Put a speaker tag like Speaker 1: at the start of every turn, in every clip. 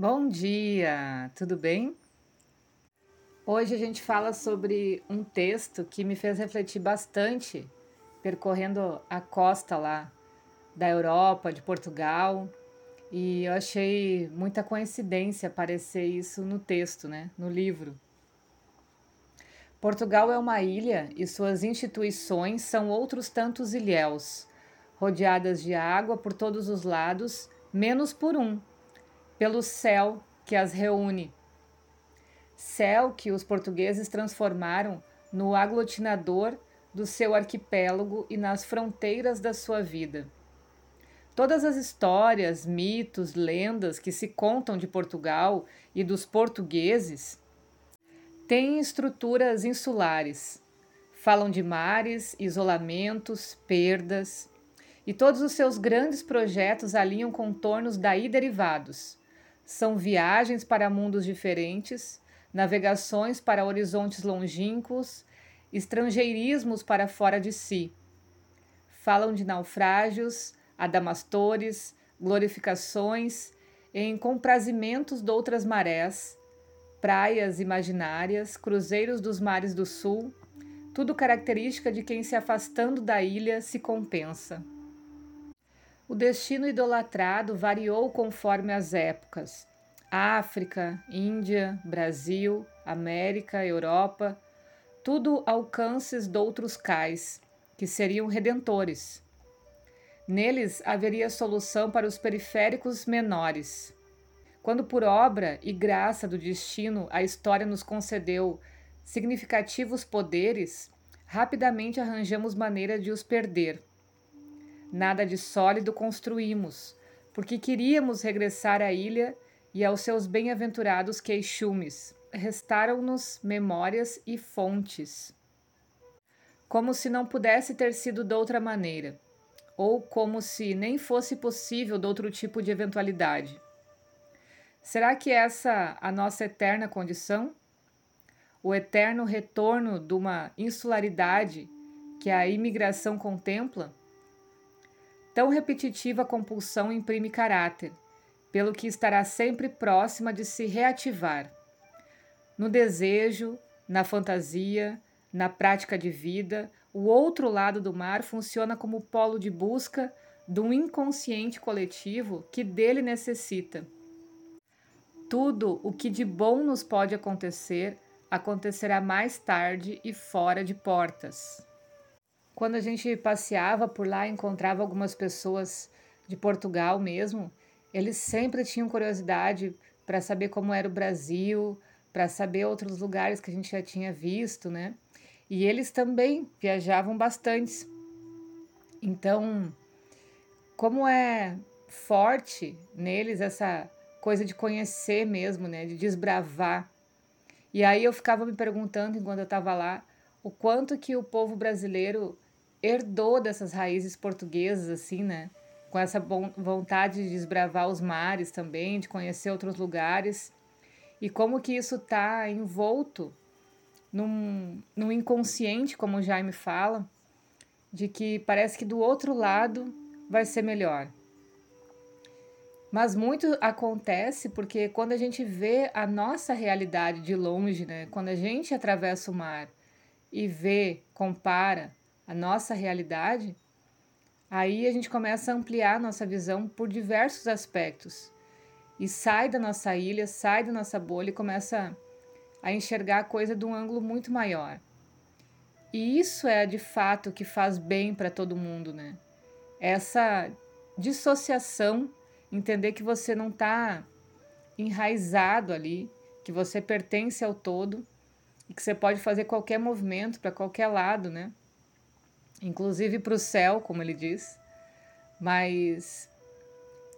Speaker 1: Bom dia, tudo bem? Hoje a gente fala sobre um texto que me fez refletir bastante, percorrendo a costa lá da Europa, de Portugal, e eu achei muita coincidência aparecer isso no texto, né, no livro. Portugal é uma ilha e suas instituições são outros tantos ilhéus, rodeadas de água por todos os lados, menos por um, pelo céu que as reúne. Céu que os portugueses transformaram no aglutinador do seu arquipélago e nas fronteiras da sua vida. Todas as histórias, mitos, lendas que se contam de Portugal e dos portugueses têm estruturas insulares. Falam de mares, isolamentos, perdas, e todos os seus grandes projetos alinham contornos daí derivados. São viagens para mundos diferentes, navegações para horizontes longínquos, estrangeirismos para fora de si. Falam de naufrágios, adamastores, glorificações, em comprazimentos de outras marés, praias imaginárias, cruzeiros dos mares do sul, tudo característica de quem se afastando da ilha se compensa. O destino idolatrado variou conforme as épocas. África, Índia, Brasil, América, Europa, tudo alcances de outros cais, que seriam redentores. Neles haveria solução para os periféricos menores. Quando, por obra e graça do destino, a história nos concedeu significativos poderes, rapidamente arranjamos maneira de os perder Nada de sólido construímos, porque queríamos regressar à ilha e aos seus bem-aventurados queixumes. Restaram-nos memórias e fontes. Como se não pudesse ter sido de outra maneira, ou como se nem fosse possível de outro tipo de eventualidade. Será que essa a nossa eterna condição? O eterno retorno de uma insularidade que a imigração contempla? Tão repetitiva compulsão imprime caráter, pelo que estará sempre próxima de se reativar. No desejo, na fantasia, na prática de vida, o outro lado do mar funciona como polo de busca de um inconsciente coletivo que dele necessita. Tudo o que de bom nos pode acontecer acontecerá mais tarde e fora de portas. Quando a gente passeava por lá, encontrava algumas pessoas de Portugal mesmo, eles sempre tinham curiosidade para saber como era o Brasil, para saber outros lugares que a gente já tinha visto, né? E eles também viajavam bastante. Então, como é forte neles essa coisa de conhecer mesmo, né, de desbravar. E aí eu ficava me perguntando enquanto eu estava lá, o quanto que o povo brasileiro herdou dessas raízes portuguesas, assim, né? Com essa vontade de desbravar os mares também, de conhecer outros lugares. E como que isso está envolto num, num inconsciente, como o Jaime fala, de que parece que do outro lado vai ser melhor. Mas muito acontece porque quando a gente vê a nossa realidade de longe, né? Quando a gente atravessa o mar e vê, compara, a nossa realidade, aí a gente começa a ampliar nossa visão por diversos aspectos e sai da nossa ilha, sai da nossa bolha e começa a enxergar a coisa de um ângulo muito maior. E isso é de fato que faz bem para todo mundo, né? Essa dissociação, entender que você não está enraizado ali, que você pertence ao todo e que você pode fazer qualquer movimento para qualquer lado, né? inclusive para o céu, como ele diz, mas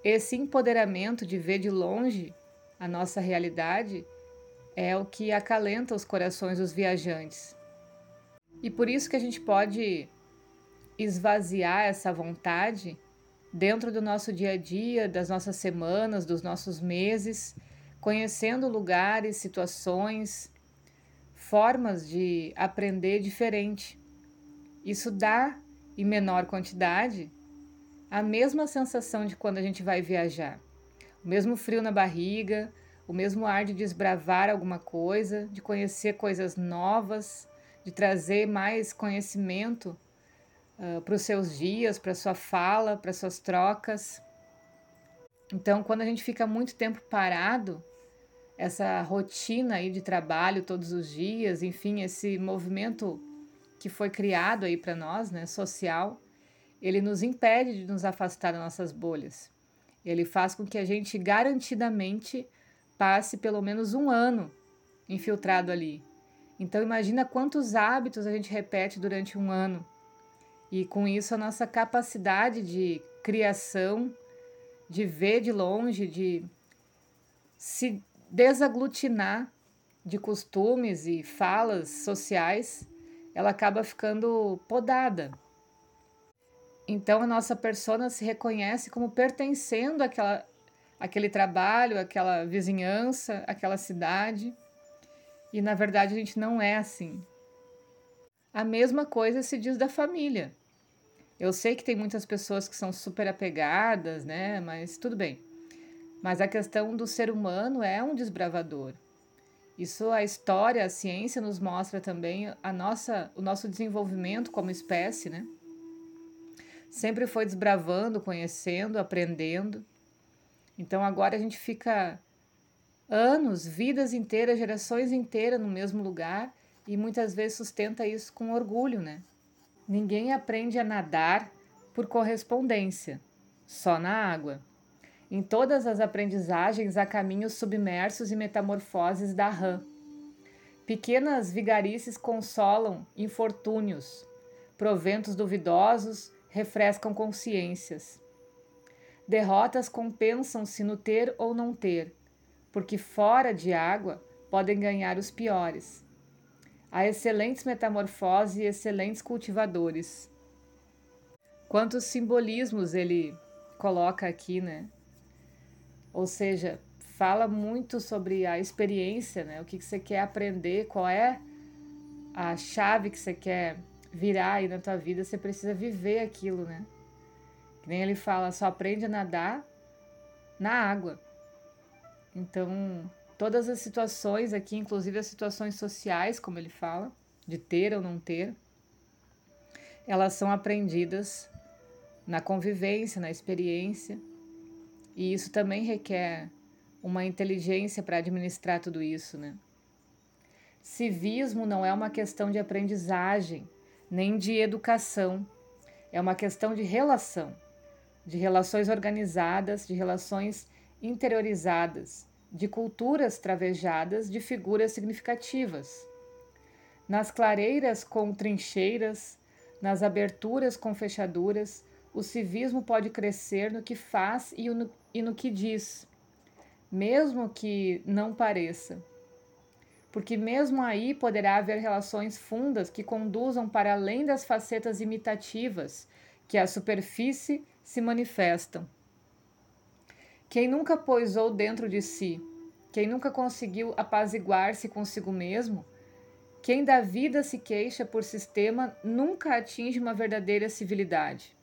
Speaker 1: esse empoderamento de ver de longe a nossa realidade é o que acalenta os corações dos viajantes. E por isso que a gente pode esvaziar essa vontade dentro do nosso dia a dia, das nossas semanas, dos nossos meses, conhecendo lugares, situações, formas de aprender diferente. Isso dá, em menor quantidade, a mesma sensação de quando a gente vai viajar. o mesmo frio na barriga, o mesmo ar de desbravar alguma coisa, de conhecer coisas novas, de trazer mais conhecimento uh, para os seus dias, para sua fala, para suas trocas. Então, quando a gente fica muito tempo parado, essa rotina aí de trabalho todos os dias, enfim, esse movimento que foi criado aí para nós, né, social, ele nos impede de nos afastar das nossas bolhas. Ele faz com que a gente garantidamente passe pelo menos um ano infiltrado ali. Então imagina quantos hábitos a gente repete durante um ano. E com isso a nossa capacidade de criação, de ver de longe, de se desaglutinar de costumes e falas sociais, ela acaba ficando podada. Então a nossa persona se reconhece como pertencendo àquela, àquele trabalho, àquela vizinhança, àquela cidade. E na verdade a gente não é assim. A mesma coisa se diz da família. Eu sei que tem muitas pessoas que são super apegadas, né? Mas tudo bem. Mas a questão do ser humano é um desbravador. Isso a história, a ciência nos mostra também a nossa, o nosso desenvolvimento como espécie, né? Sempre foi desbravando, conhecendo, aprendendo. Então agora a gente fica anos, vidas inteiras, gerações inteiras no mesmo lugar e muitas vezes sustenta isso com orgulho, né? Ninguém aprende a nadar por correspondência, só na água. Em todas as aprendizagens há caminhos submersos e metamorfoses da rã. Pequenas vigarices consolam infortúnios, proventos duvidosos refrescam consciências. Derrotas compensam-se no ter ou não ter, porque fora de água podem ganhar os piores. Há excelentes metamorfoses e excelentes cultivadores. Quantos simbolismos ele coloca aqui, né? Ou seja, fala muito sobre a experiência, né? O que, que você quer aprender, qual é a chave que você quer virar aí na tua vida, você precisa viver aquilo, né? Que nem ele fala, só aprende a nadar na água. Então, todas as situações aqui, inclusive as situações sociais, como ele fala, de ter ou não ter, elas são aprendidas na convivência, na experiência. E isso também requer uma inteligência para administrar tudo isso, né? Civismo não é uma questão de aprendizagem, nem de educação. É uma questão de relação, de relações organizadas, de relações interiorizadas, de culturas travejadas, de figuras significativas. Nas clareiras com trincheiras, nas aberturas com fechaduras, o civismo pode crescer no que faz e no, e no que diz, mesmo que não pareça porque mesmo aí poderá haver relações fundas que conduzam para além das facetas imitativas que à superfície se manifestam. Quem nunca poisou dentro de si, quem nunca conseguiu apaziguar-se consigo mesmo, quem da vida se queixa por sistema nunca atinge uma verdadeira civilidade.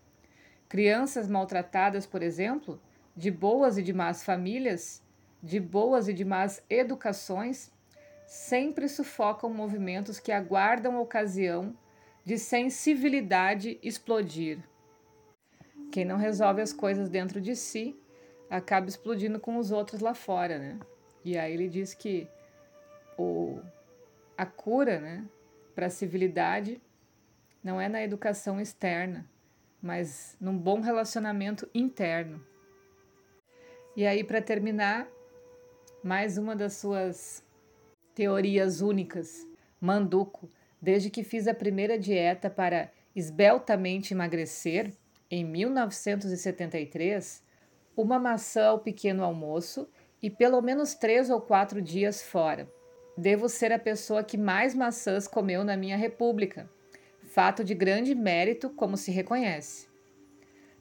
Speaker 1: Crianças maltratadas, por exemplo, de boas e de más famílias, de boas e de más educações, sempre sufocam movimentos que aguardam a ocasião de sensibilidade explodir. Quem não resolve as coisas dentro de si acaba explodindo com os outros lá fora, né? E aí ele diz que o, a cura, né, para a civilidade não é na educação externa, mas num bom relacionamento interno. E aí, para terminar, mais uma das suas teorias únicas. Manduco, desde que fiz a primeira dieta para esbeltamente emagrecer, em 1973, uma maçã ao pequeno almoço e pelo menos três ou quatro dias fora. Devo ser a pessoa que mais maçãs comeu na minha república. Fato de grande mérito, como se reconhece.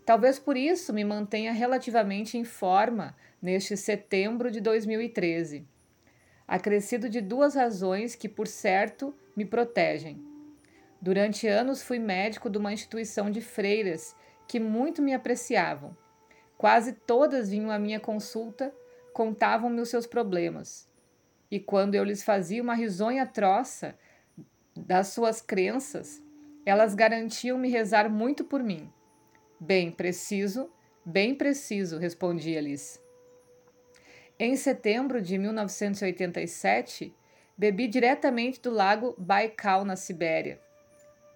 Speaker 1: Talvez por isso me mantenha relativamente em forma neste setembro de 2013 acrescido de duas razões que, por certo, me protegem. Durante anos fui médico de uma instituição de freiras que muito me apreciavam. Quase todas vinham à minha consulta, contavam-me os seus problemas. E quando eu lhes fazia uma risonha troça das suas crenças, elas garantiam-me rezar muito por mim. Bem preciso, bem preciso, respondia-lhes. Em setembro de 1987, bebi diretamente do lago Baikal, na Sibéria,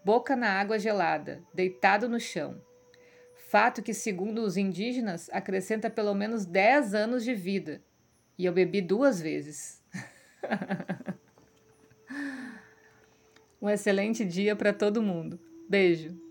Speaker 1: boca na água gelada, deitado no chão. Fato que, segundo os indígenas, acrescenta pelo menos 10 anos de vida. E eu bebi duas vezes. um excelente dia para todo mundo. Beijo!